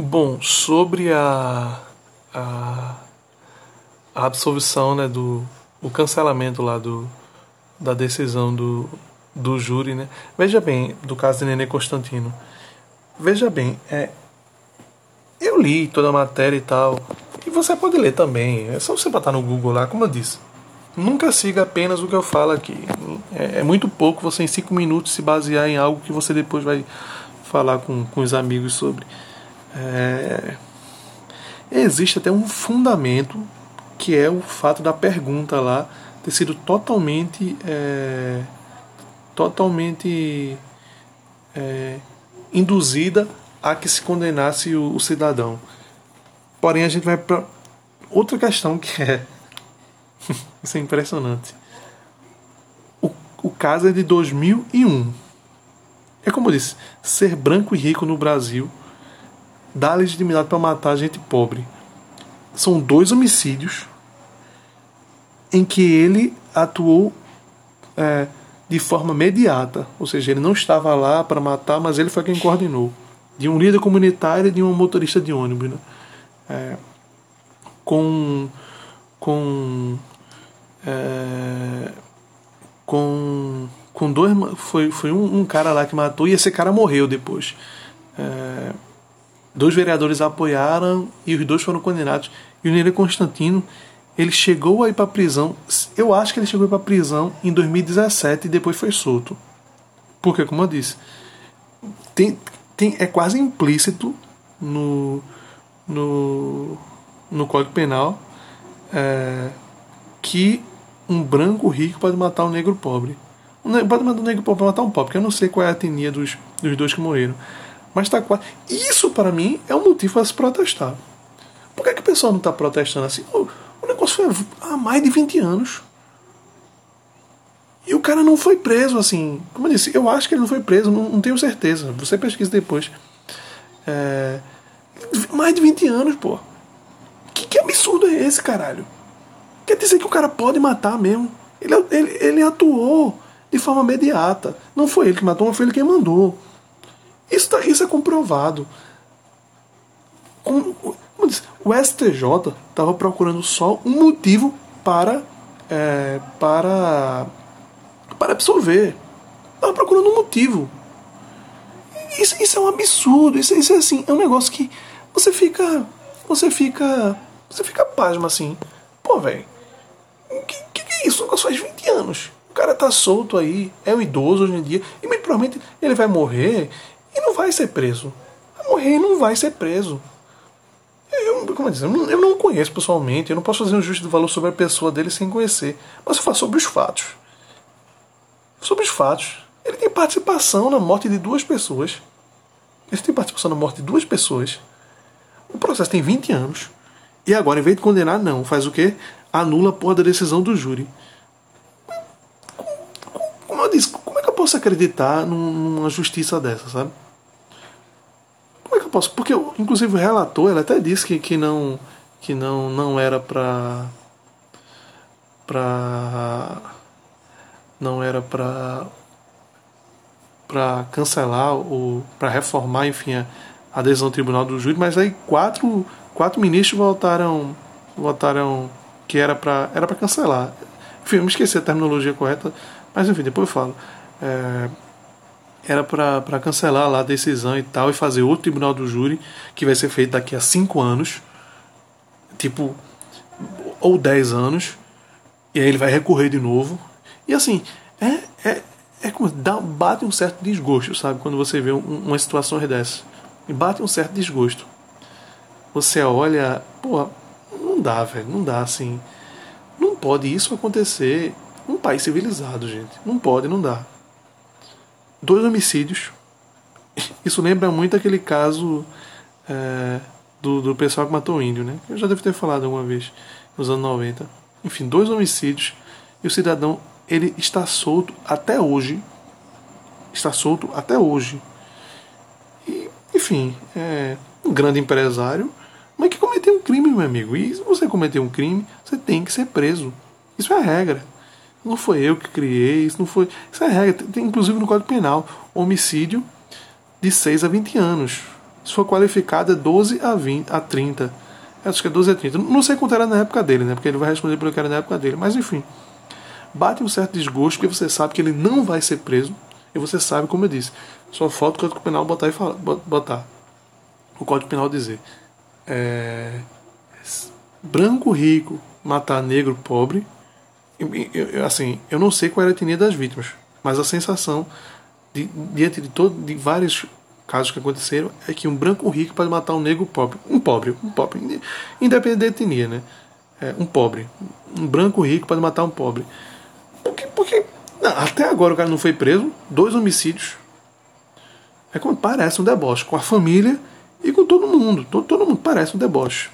Bom, sobre a, a, a absolvição, né, do o cancelamento lá do, da decisão do, do júri, né? Veja bem, do caso de Nenê Constantino. Veja bem, é, eu li toda a matéria e tal, e você pode ler também. É só você botar no Google lá, como eu disse. Nunca siga apenas o que eu falo aqui. É, é muito pouco você em cinco minutos se basear em algo que você depois vai falar com, com os amigos sobre. É, existe até um fundamento que é o fato da pergunta lá ter sido totalmente é, totalmente é, induzida a que se condenasse o, o cidadão. Porém, a gente vai para outra questão que é isso é impressionante. O, o caso é de 2001. É como eu disse, ser branco e rico no Brasil dá legitimidade para matar gente pobre. São dois homicídios em que ele atuou é, de forma imediata, ou seja, ele não estava lá para matar, mas ele foi quem coordenou, de um líder comunitário e de um motorista de ônibus, né? é, com com é, com com dois foi foi um, um, cara lá que matou e esse cara morreu depois. É, dois vereadores apoiaram e os dois foram condenados. E o Nere Constantino ele chegou a ir para prisão. Eu acho que ele chegou a para prisão em 2017 e depois foi solto. Porque, como eu disse, tem, tem, é quase implícito no, no, no Código Penal é, que um branco rico pode matar um negro pobre. Pode matar um negro pobre matar um pobre, porque eu não sei qual é a etnia dos, dos dois que morreram. Mas tá quase. Isso, para mim, é um motivo para se protestar. Por que, que o pessoal não está protestando assim? negócio foi há mais de 20 anos. E o cara não foi preso, assim. Como eu disse, eu acho que ele não foi preso, não, não tenho certeza. Você pesquisa depois. É, mais de 20 anos, pô. Que, que absurdo é esse, caralho? Quer dizer que o cara pode matar mesmo. Ele, ele, ele atuou de forma imediata. Não foi ele que matou, mas foi ele quem mandou. Isso, tá, isso é comprovado. Como, como disse, o STJ estava procurando só um motivo para é, para para absolver. Estava procurando um motivo. Isso, isso é um absurdo. Isso, isso é assim, é um negócio que você fica você fica você fica pasma assim. Pô, velho. Que, que, que é isso? O faz 20 anos. O cara tá solto aí, é um idoso hoje em dia, e muito provavelmente ele vai morrer vai ser preso. Morrer não vai ser preso. Eu, como eu, disse, eu, não, conheço pessoalmente, eu não posso fazer um de valor sobre a pessoa dele sem conhecer. Mas eu falo sobre os fatos. Sobre os fatos. Ele tem participação na morte de duas pessoas. Ele tem participação na morte de duas pessoas. O processo tem 20 anos. E agora, em vez de condenar, não. Faz o quê? Anula a porra da decisão do júri. Como eu disse, como é que eu posso acreditar numa justiça dessa, sabe? Eu posso? Porque, inclusive, o relator ele até disse que, que não que não não era para para não era para para cancelar ou para reformar, enfim, a, decisão do Tribunal do Júri, mas aí quatro quatro ministros votaram votaram que era para era para cancelar. Enfim, eu me esqueci a terminologia correta, mas enfim, depois eu falo. É, era para cancelar lá a decisão e tal e fazer outro tribunal do júri que vai ser feito daqui a cinco anos, tipo ou dez anos, e aí ele vai recorrer de novo. E assim, é, é, é como dá, bate um certo desgosto, sabe? Quando você vê um, uma situação dessa. E bate um certo desgosto. Você olha, pô, não dá, velho, não dá assim. Não pode isso acontecer num país civilizado, gente. Não pode, não dá dois homicídios. Isso lembra muito aquele caso é, do, do pessoal que matou o índio, né? Eu já devo ter falado alguma vez, nos anos 90. Enfim, dois homicídios e o cidadão ele está solto até hoje. Está solto até hoje. E, enfim, é um grande empresário, mas que cometeu um crime, meu amigo. E se você cometer um crime, você tem que ser preso. Isso é a regra. Não foi eu que criei, isso não foi. Isso é regra, tem inclusive no Código Penal, homicídio de 6 a 20 anos. Se for qualificado, é 12 a 20, a 30. Acho que é 12 a 30. Não sei quanto era na época dele, né? Porque ele vai responder pelo que era na época dele. Mas enfim. Bate um certo desgosto, porque você sabe que ele não vai ser preso. E você sabe, como eu disse, só falta o Código Penal botar e falar, botar. O Código Penal dizer. É, branco rico matar negro pobre. Assim, eu não sei qual era a etnia das vítimas, mas a sensação de, diante de todo, de vários casos que aconteceram é que um branco rico pode matar um negro pobre, um pobre, um pobre, independente da etnia, né? É, um pobre, um branco rico pode matar um pobre. Porque, porque não, até agora o cara não foi preso, dois homicídios. É como parece um deboche com a família e com todo mundo. Todo, todo mundo parece um deboche.